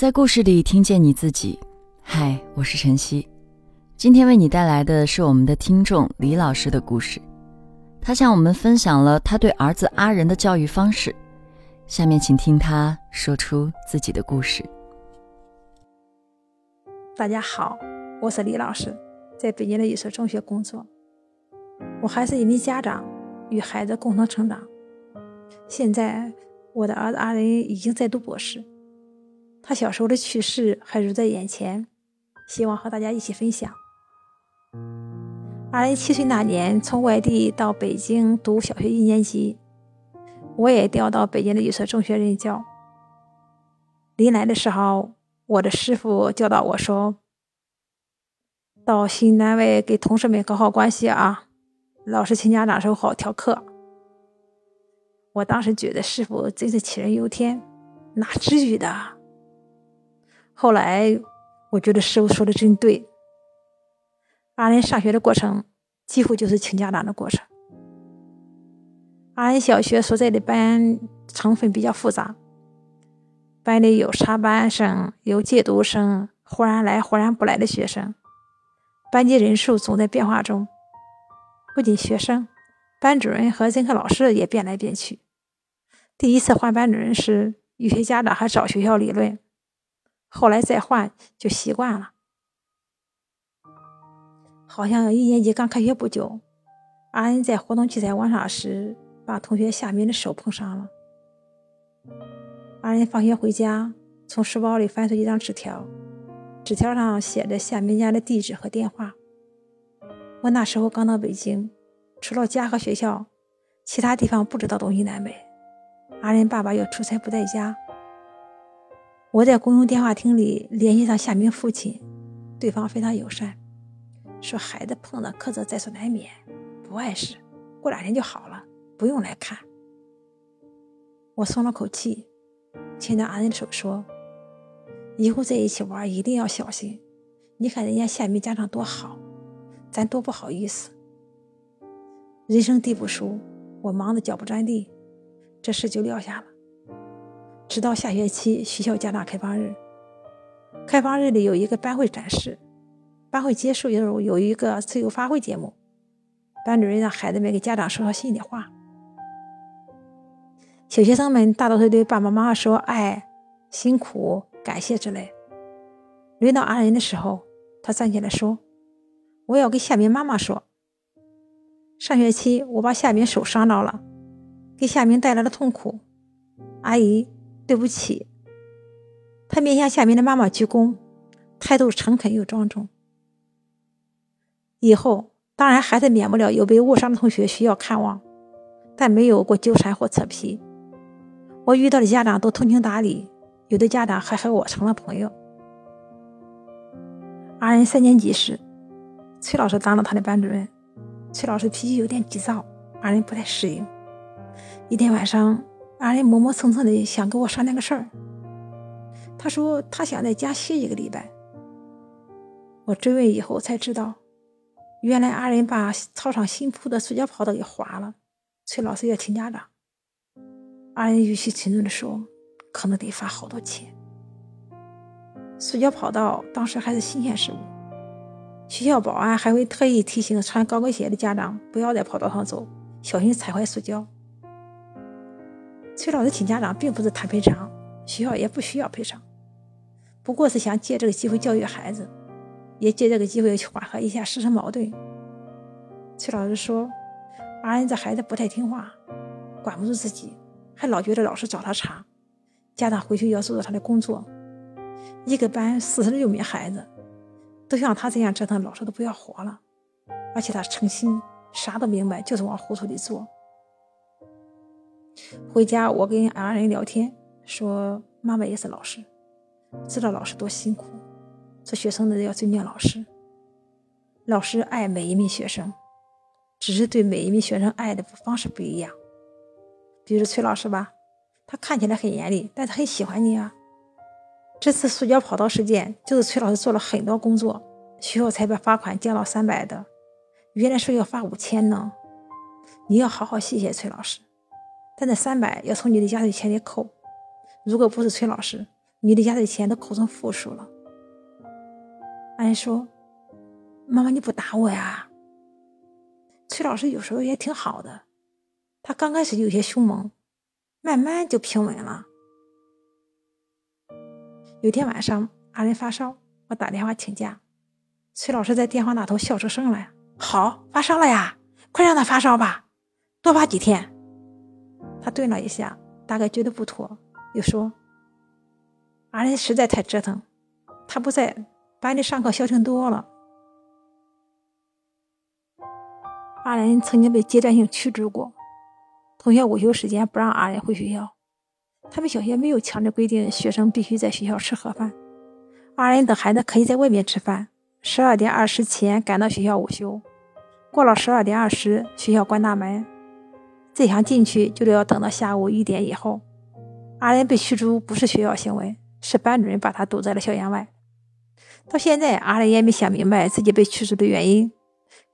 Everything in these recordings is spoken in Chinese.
在故事里听见你自己。嗨，我是晨曦，今天为你带来的是我们的听众李老师的故事。他向我们分享了他对儿子阿仁的教育方式。下面请听他说出自己的故事。大家好，我是李老师，在北京的一所中学工作。我还是一名家长，与孩子共同成长。现在，我的儿子阿仁已经在读博士。他小时候的趣事还如在眼前，希望和大家一起分享。阿仁七岁那年从外地到北京读小学一年级，我也调到北京的一所中学任教。临来的时候，我的师傅教导我说：“到新单位给同事们搞好关系啊，老师请家长时候好调课。”我当时觉得师傅真是杞人忧天，哪至于的？后来，我觉得师傅说的真对。阿仁上学的过程几乎就是请家长的过程。阿仁小学所在的班成分比较复杂，班里有插班生，有借读生，忽然来忽然不来的学生，班级人数总在变化中。不仅学生，班主任和任课老师也变来变去。第一次换班主任时，有些家长还找学校理论。后来再换就习惯了，好像一年级刚开学不久，阿恩在活动器材玩耍时，把同学夏明的手碰伤了。阿恩放学回家，从书包里翻出一张纸条，纸条上写着夏明家的地址和电话。我那时候刚到北京，除了家和学校，其他地方不知道东西南北。阿仁爸爸又出差不在家。我在公用电话亭里联系上夏明父亲，对方非常友善，说孩子碰了磕着在所难免，不碍事，过两天就好了，不用来看。我松了口气，牵着阿仁的手说：“以后在一起玩一定要小心。你看人家夏明家长多好，咱多不好意思。人生地不熟，我忙得脚不沾地，这事就撂下了。”直到下学期学校加大开放日，开放日里有一个班会展示，班会结束以后有一个自由发挥节目，班主任让孩子们给家长说说心里话。小学生们大多数对爸爸妈妈说爱、辛苦、感谢之类。轮到阿仁的时候，他站起来说：“我要给夏明妈妈说，上学期我把夏明手伤着了，给夏明带来了痛苦，阿姨。”对不起，他面向下面的妈妈鞠躬，态度诚恳又庄重。以后当然孩子免不了有被误伤的同学需要看望，但没有过纠缠或扯皮。我遇到的家长都通情达理，有的家长还和我成了朋友。阿仁三年级时，崔老师当了他的班主任。崔老师脾气有点急躁，阿仁不太适应。一天晚上。阿仁磨磨蹭蹭的想跟我商量个事儿。他说他想在家歇一个礼拜。我追问以后才知道，原来阿仁把操场新铺的塑胶跑道给划了，崔老师要请家长。阿仁语气沉重的说：“可能得罚好多钱。”塑胶跑道当时还是新鲜事物，学校保安还会特意提醒穿高跟鞋的家长不要在跑道上走，小心踩坏塑胶。崔老师请家长并不是谈赔偿，学校也不需要赔偿，不过是想借这个机会教育孩子，也借这个机会去缓和一下师生矛盾。崔老师说：“阿恩这孩子不太听话，管不住自己，还老觉得老师找他茬，家长回去要做做他的工作。一个班四十六名孩子，都像他这样折腾，老师都不要活了。而且他诚心，啥都明白，就是往糊涂里做。”回家，我跟阿仁聊天，说妈妈也是老师，知道老师多辛苦，做学生的要尊敬老师。老师爱每一名学生，只是对每一名学生爱的方式不一样。比如崔老师吧，他看起来很严厉，但他很喜欢你啊。这次塑胶跑道事件，就是崔老师做了很多工作，学校才把罚款降到三百的，原来说要罚五千呢。你要好好谢谢崔老师。但这三百要从你的压岁钱里扣，如果不是崔老师，你的压岁钱都扣成负数了。阿仁说：“妈妈，你不打我呀？”崔老师有时候也挺好的，他刚开始有些凶猛，慢慢就平稳了。有天晚上，阿仁发烧，我打电话请假，崔老师在电话那头笑出声来：“好，发烧了呀，快让他发烧吧，多发几天。”他顿了一下，大概觉得不妥，又说：“阿仁实在太折腾，他不在，班里上课消停多了。”阿仁曾经被阶段性驱逐过，同学午休时间不让阿仁回学校。他们小学没有强制规定学生必须在学校吃盒饭，阿仁等孩子可以在外面吃饭。十二点二十前赶到学校午休，过了十二点二十，学校关大门。再想进去，就得要等到下午一点以后。阿仁被驱逐不是学校行为，是班主任把他堵在了校园外。到现在，阿仁也没想明白自己被驱逐的原因，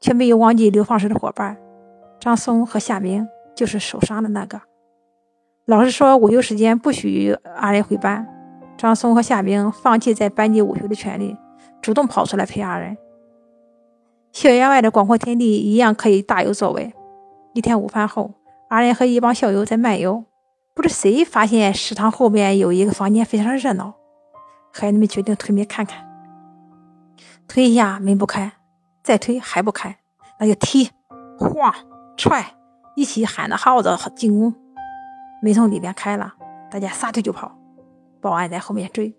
却没有忘记流放时的伙伴张松和夏明，就是受伤的那个。老师说午休时间不许阿仁回班，张松和夏明放弃在班级午休的权利，主动跑出来陪阿仁。校园外的广阔天地一样可以大有作为。一天午饭后。阿仁和一帮校友在漫游，不知谁发现食堂后面有一个房间非常热闹，孩子们决定推门看看。推一下门不开，再推还不开，那就踢、晃、踹，一起喊着号子进屋。门从里边开了，大家撒腿就跑，保安在后面追。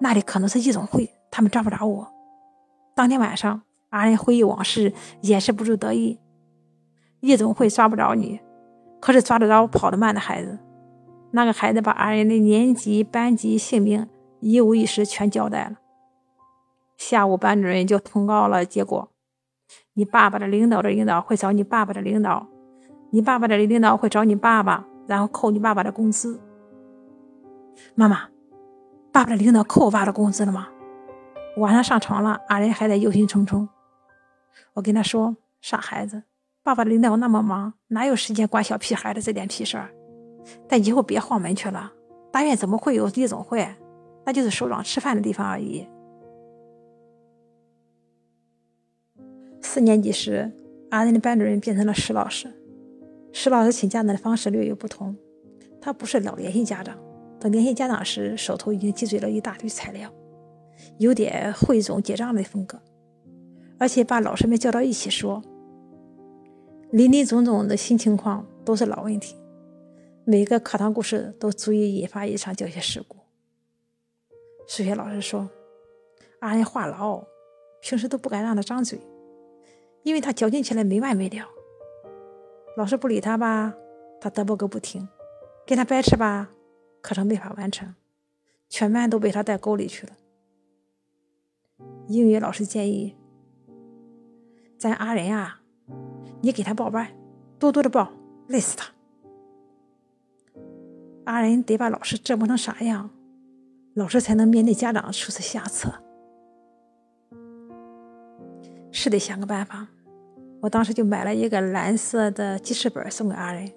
那里可能是夜总会，他们抓不着我。当天晚上，阿仁回忆往事，掩饰不住得意。夜总会抓不着你，可是抓得着跑得慢的孩子。那个孩子把阿仁的年级、班级、姓名一五一十全交代了。下午，班主任就通告了结果：你爸爸的领导的领导会找你爸爸的领导，你爸爸的领导会找你爸爸，然后扣你爸爸的工资。妈妈，爸爸的领导扣我爸的工资了吗？晚上上床了，阿仁还在忧心忡忡。我跟他说：“傻孩子。”爸爸领导那么忙，哪有时间管小屁孩的这点屁事儿？但以后别晃门去了。大院怎么会有夜总会？那就是首长吃饭的地方而已。四年级时，阿仁的班主任变成了石老师。石老师请家长的方式略有不同，他不是老联系家长，等联系家长时，手头已经积攒了一大堆材料，有点汇总结账的风格，而且把老师们叫到一起说。林林总总的新情况都是老问题，每个课堂故事都足以引发一场教学事故。数学老师说：“阿仁话痨，平时都不敢让他张嘴，因为他矫情起来没完没了。老师不理他吧，他嘚啵个不停；跟他掰扯吧，课程没法完成，全班都被他带沟里去了。”英语老师建议：“咱阿仁啊。”你给他报班，多多的报，累死他。阿仁得把老师折磨成啥样，老师才能面对家长出此下策？是得想个办法。我当时就买了一个蓝色的记事本送给阿仁，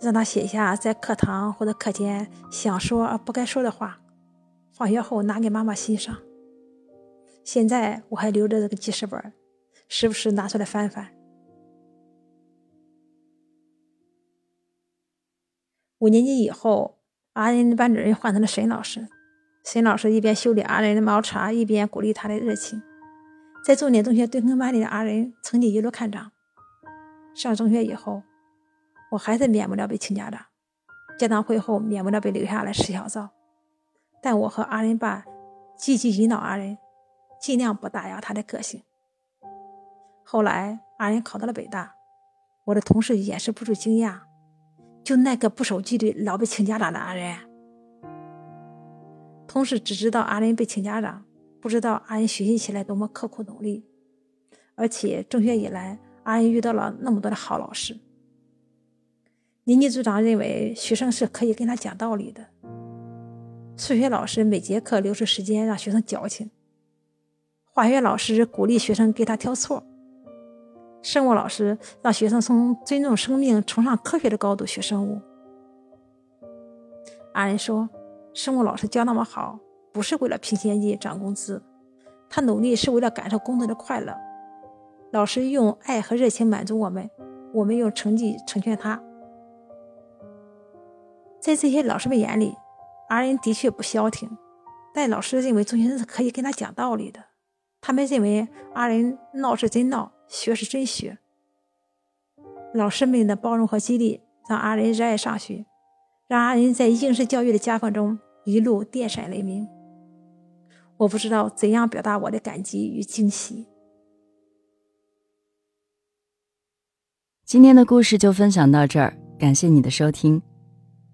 让他写下在课堂或者课间想说而不该说的话，放学后拿给妈妈欣赏。现在我还留着这个记事本，时不时拿出来翻翻。五年级以后，阿仁的班主任换成了沈老师。沈老师一边修理阿仁的毛茬，一边鼓励他的热情。在重点中学蹲坑班里的阿仁成绩一路看涨。上中学以后，我还是免不了被请家长。家长会后，免不了被留下来吃小灶。但我和阿仁爸积极引导阿仁，尽量不打压他的个性。后来，阿仁考到了北大，我的同事掩饰不住惊讶。就那个不守纪律、老被请家长的阿仁，同事只知道阿仁被请家长，不知道阿仁学习起来多么刻苦努力。而且中学以来，阿仁遇到了那么多的好老师。年级组长认为学生是可以跟他讲道理的。数学老师每节课留出时间让学生矫情。化学老师鼓励学生给他挑错。生物老师让学生从尊重生命、崇尚科学的高度学生物。阿仁说：“生物老师教那么好，不是为了拼先进、涨工资，他努力是为了感受工作的快乐。老师用爱和热情满足我们，我们用成绩成全他。在这些老师们眼里阿仁的确不消停，但老师认为中学生是可以跟他讲道理的。他们认为阿仁闹是真闹，学是真学。老师们的包容和激励让阿仁热爱上学，让阿仁在应试教育的夹缝中一路电闪雷鸣。我不知道怎样表达我的感激与惊喜。今天的故事就分享到这儿，感谢你的收听。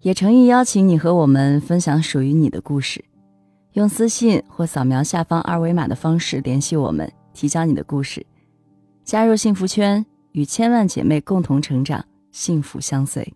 也诚意邀请你和我们分享属于你的故事，用私信或扫描下方二维码的方式联系我们，提交你的故事，加入幸福圈，与千万姐妹共同成长，幸福相随。